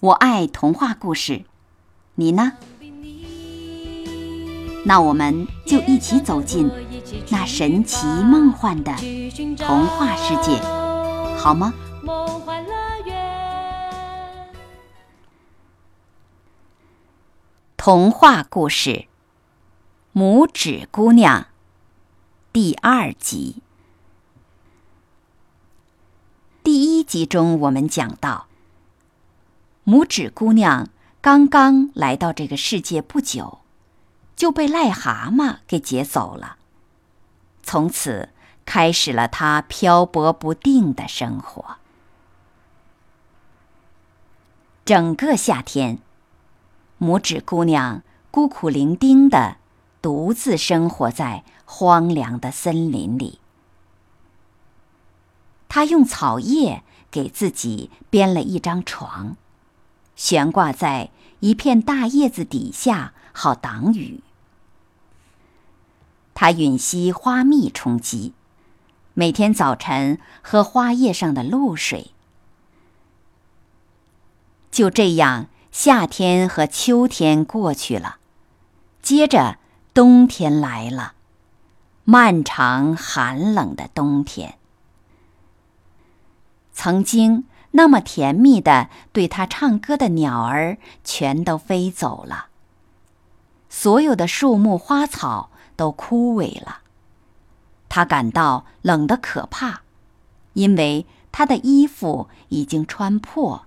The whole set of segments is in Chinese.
我爱童话故事，你呢？那我们就一起走进那神奇梦幻的童话世界，好吗？童话故事《拇指姑娘》第二集。第一集中，我们讲到。拇指姑娘刚刚来到这个世界不久，就被癞蛤蟆给劫走了。从此开始了她漂泊不定的生活。整个夏天，拇指姑娘孤苦伶仃的独自生活在荒凉的森林里。她用草叶给自己编了一张床。悬挂在一片大叶子底下，好挡雨。它吮吸花蜜充饥，每天早晨喝花叶上的露水。就这样，夏天和秋天过去了，接着冬天来了，漫长寒冷的冬天。曾经。那么甜蜜的对他唱歌的鸟儿全都飞走了，所有的树木花草都枯萎了。他感到冷得可怕，因为他的衣服已经穿破，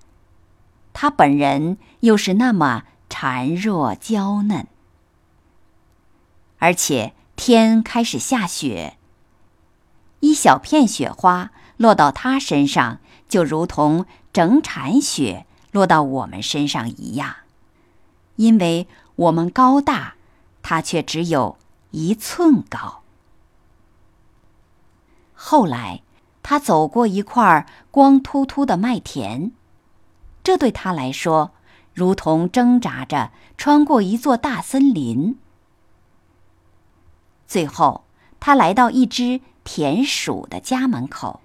他本人又是那么孱弱娇嫩，而且天开始下雪，一小片雪花落到他身上。就如同整铲雪落到我们身上一样，因为我们高大，他却只有一寸高。后来，他走过一块光秃秃的麦田，这对他来说，如同挣扎着穿过一座大森林。最后，他来到一只田鼠的家门口。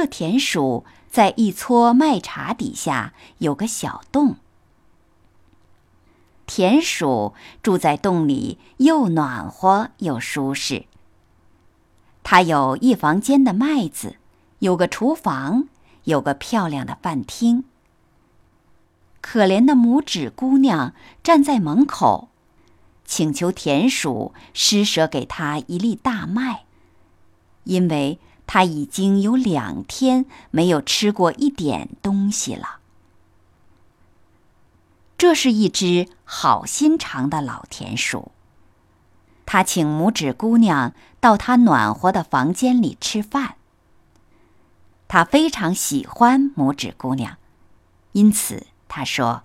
这田鼠在一撮麦茬底下有个小洞。田鼠住在洞里，又暖和又舒适。它有一房间的麦子，有个厨房，有个漂亮的饭厅。可怜的拇指姑娘站在门口，请求田鼠施舍给她一粒大麦，因为。他已经有两天没有吃过一点东西了。这是一只好心肠的老田鼠。他请拇指姑娘到他暖和的房间里吃饭。他非常喜欢拇指姑娘，因此他说：“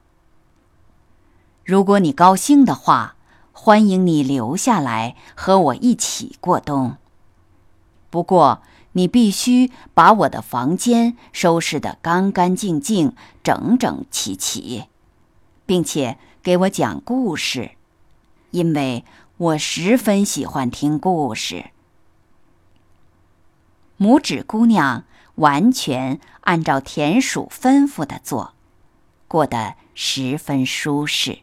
如果你高兴的话，欢迎你留下来和我一起过冬。不过。”你必须把我的房间收拾得干干净净、整整齐齐，并且给我讲故事，因为我十分喜欢听故事。拇指姑娘完全按照田鼠吩咐的做，过得十分舒适。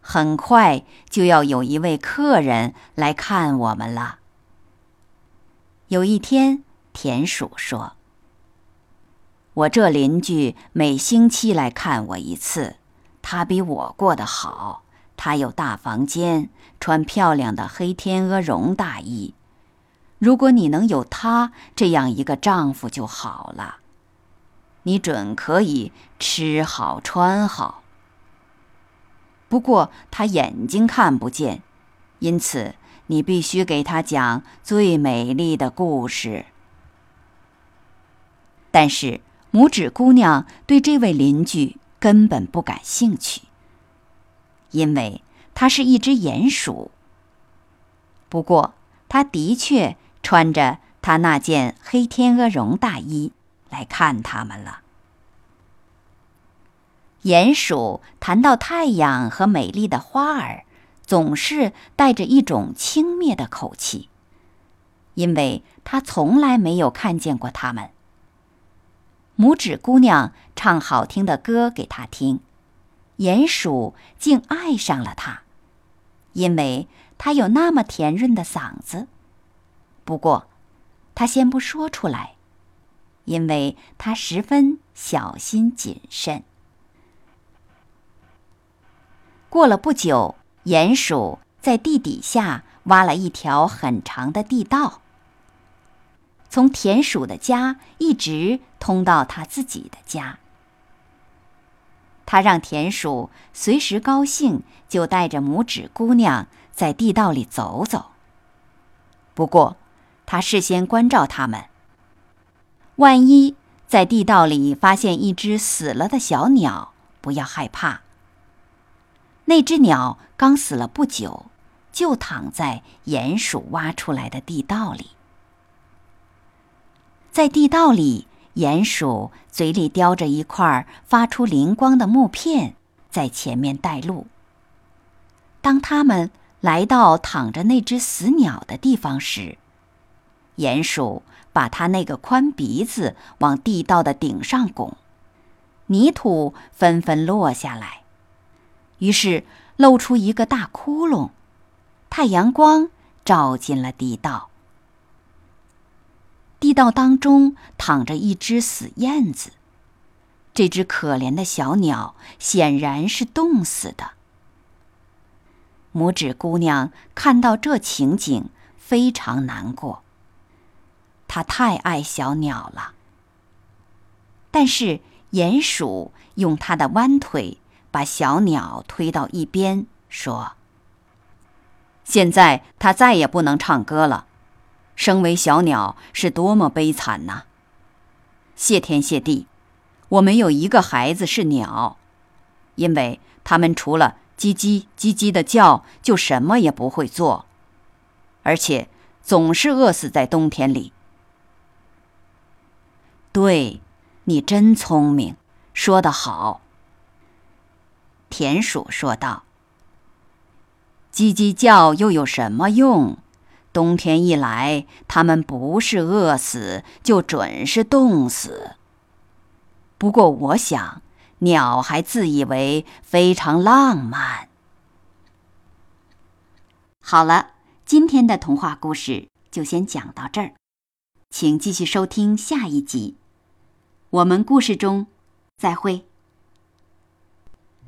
很快就要有一位客人来看我们了。有一天，田鼠说：“我这邻居每星期来看我一次，他比我过得好。他有大房间，穿漂亮的黑天鹅绒大衣。如果你能有他这样一个丈夫就好了，你准可以吃好穿好。不过他眼睛看不见，因此。”你必须给他讲最美丽的故事。但是拇指姑娘对这位邻居根本不感兴趣，因为她是一只鼹鼠。不过，他的确穿着他那件黑天鹅绒大衣来看他们了。鼹鼠谈到太阳和美丽的花儿，总是带着一种轻蔑的口气，因为他从来没有看见过他们。拇指姑娘唱好听的歌给他听，鼹鼠竟爱上了她，因为她有那么甜润的嗓子。不过，他先不说出来，因为他十分小心谨慎。过了不久，鼹鼠在地底下挖了一条很长的地道。从田鼠的家一直通到他自己的家。他让田鼠随时高兴就带着拇指姑娘在地道里走走。不过，他事先关照他们：万一在地道里发现一只死了的小鸟，不要害怕。那只鸟刚死了不久，就躺在鼹鼠挖出来的地道里。在地道里，鼹鼠嘴里叼着一块发出灵光的木片，在前面带路。当他们来到躺着那只死鸟的地方时，鼹鼠把它那个宽鼻子往地道的顶上拱，泥土纷纷落下来，于是露出一个大窟窿，太阳光照进了地道。地道当中躺着一只死燕子，这只可怜的小鸟显然是冻死的。拇指姑娘看到这情景，非常难过。她太爱小鸟了。但是鼹鼠用它的弯腿把小鸟推到一边，说：“现在它再也不能唱歌了。”身为小鸟是多么悲惨呐！谢天谢地，我没有一个孩子是鸟，因为他们除了叽叽叽叽的叫，就什么也不会做，而且总是饿死在冬天里。对，你真聪明，说得好。田鼠说道：“叽叽叫又有什么用？”冬天一来，它们不是饿死，就准是冻死。不过，我想，鸟还自以为非常浪漫。好了，今天的童话故事就先讲到这儿，请继续收听下一集。我们故事中再会。